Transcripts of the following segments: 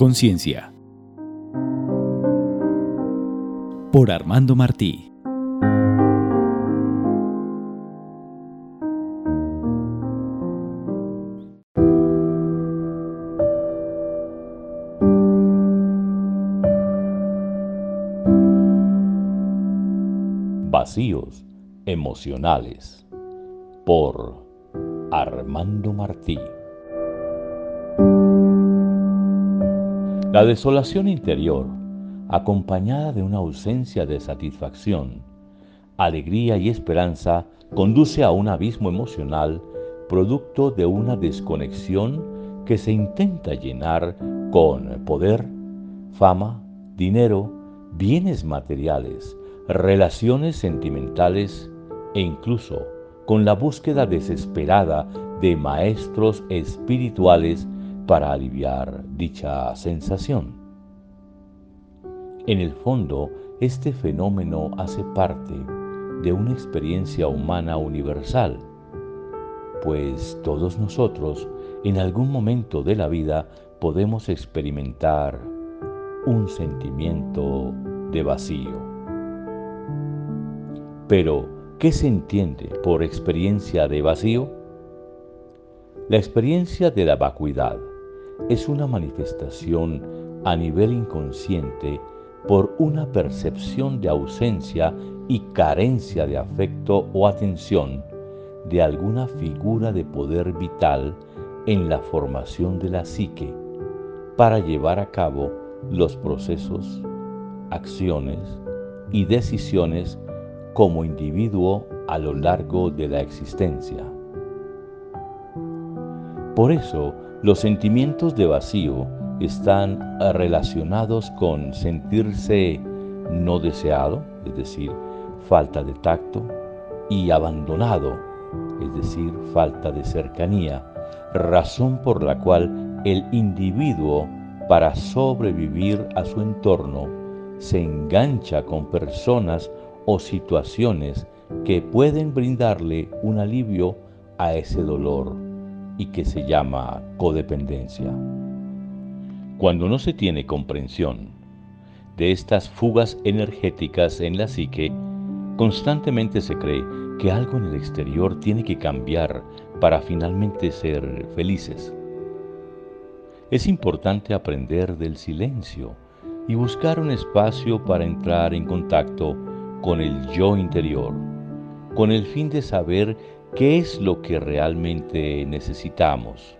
Conciencia. Por Armando Martí. Vacíos emocionales. Por Armando Martí. La desolación interior, acompañada de una ausencia de satisfacción, alegría y esperanza, conduce a un abismo emocional producto de una desconexión que se intenta llenar con poder, fama, dinero, bienes materiales, relaciones sentimentales e incluso con la búsqueda desesperada de maestros espirituales para aliviar dicha sensación. En el fondo, este fenómeno hace parte de una experiencia humana universal, pues todos nosotros en algún momento de la vida podemos experimentar un sentimiento de vacío. Pero, ¿qué se entiende por experiencia de vacío? La experiencia de la vacuidad es una manifestación a nivel inconsciente por una percepción de ausencia y carencia de afecto o atención de alguna figura de poder vital en la formación de la psique para llevar a cabo los procesos, acciones y decisiones como individuo a lo largo de la existencia. Por eso, los sentimientos de vacío están relacionados con sentirse no deseado, es decir, falta de tacto, y abandonado, es decir, falta de cercanía, razón por la cual el individuo, para sobrevivir a su entorno, se engancha con personas o situaciones que pueden brindarle un alivio a ese dolor y que se llama codependencia. Cuando no se tiene comprensión de estas fugas energéticas en la psique, constantemente se cree que algo en el exterior tiene que cambiar para finalmente ser felices. Es importante aprender del silencio y buscar un espacio para entrar en contacto con el yo interior, con el fin de saber ¿Qué es lo que realmente necesitamos?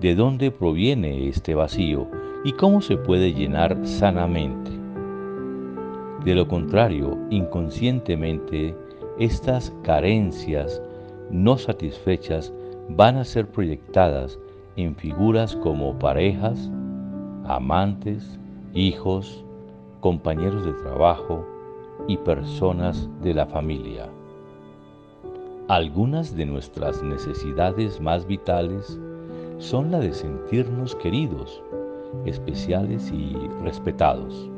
¿De dónde proviene este vacío y cómo se puede llenar sanamente? De lo contrario, inconscientemente, estas carencias no satisfechas van a ser proyectadas en figuras como parejas, amantes, hijos, compañeros de trabajo y personas de la familia. Algunas de nuestras necesidades más vitales son la de sentirnos queridos, especiales y respetados.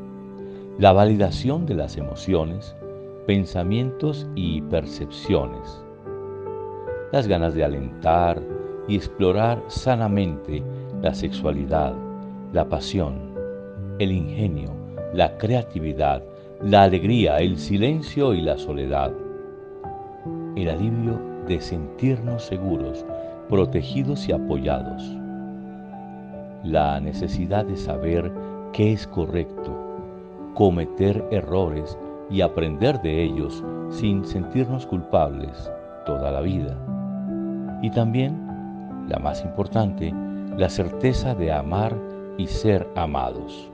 La validación de las emociones, pensamientos y percepciones. Las ganas de alentar y explorar sanamente la sexualidad, la pasión, el ingenio, la creatividad, la alegría, el silencio y la soledad el alivio de sentirnos seguros, protegidos y apoyados. La necesidad de saber qué es correcto, cometer errores y aprender de ellos sin sentirnos culpables toda la vida. Y también, la más importante, la certeza de amar y ser amados,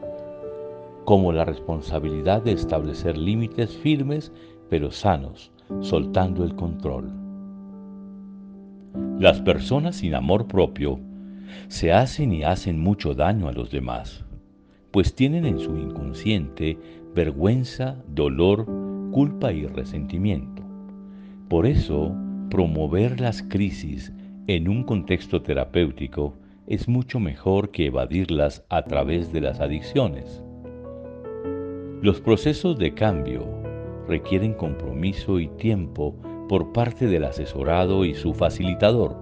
como la responsabilidad de establecer límites firmes pero sanos soltando el control. Las personas sin amor propio se hacen y hacen mucho daño a los demás, pues tienen en su inconsciente vergüenza, dolor, culpa y resentimiento. Por eso, promover las crisis en un contexto terapéutico es mucho mejor que evadirlas a través de las adicciones. Los procesos de cambio requieren compromiso y tiempo por parte del asesorado y su facilitador,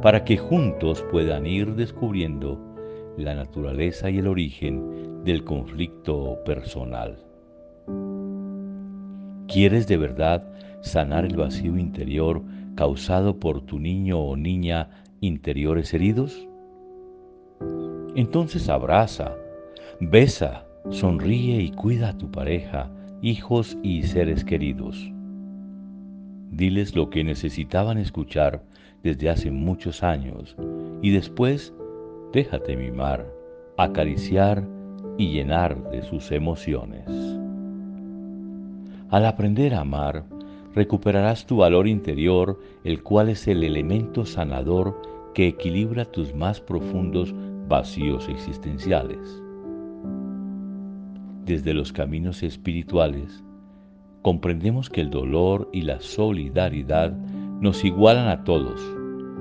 para que juntos puedan ir descubriendo la naturaleza y el origen del conflicto personal. ¿Quieres de verdad sanar el vacío interior causado por tu niño o niña interiores heridos? Entonces abraza, besa, sonríe y cuida a tu pareja, hijos y seres queridos. Diles lo que necesitaban escuchar desde hace muchos años y después déjate mimar, acariciar y llenar de sus emociones. Al aprender a amar, recuperarás tu valor interior, el cual es el elemento sanador que equilibra tus más profundos vacíos existenciales. Desde los caminos espirituales, comprendemos que el dolor y la solidaridad nos igualan a todos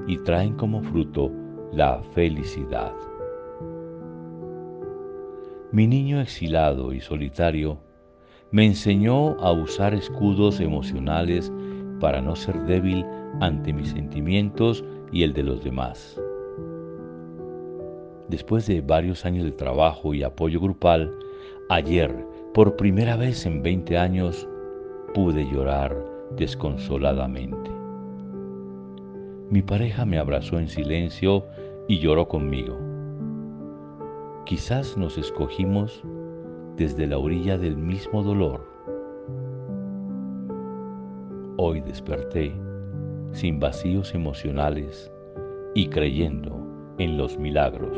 y traen como fruto la felicidad. Mi niño exilado y solitario me enseñó a usar escudos emocionales para no ser débil ante mis sentimientos y el de los demás. Después de varios años de trabajo y apoyo grupal, ayer, por primera vez en 20 años, pude llorar desconsoladamente. Mi pareja me abrazó en silencio y lloró conmigo. Quizás nos escogimos desde la orilla del mismo dolor. Hoy desperté sin vacíos emocionales y creyendo en los milagros.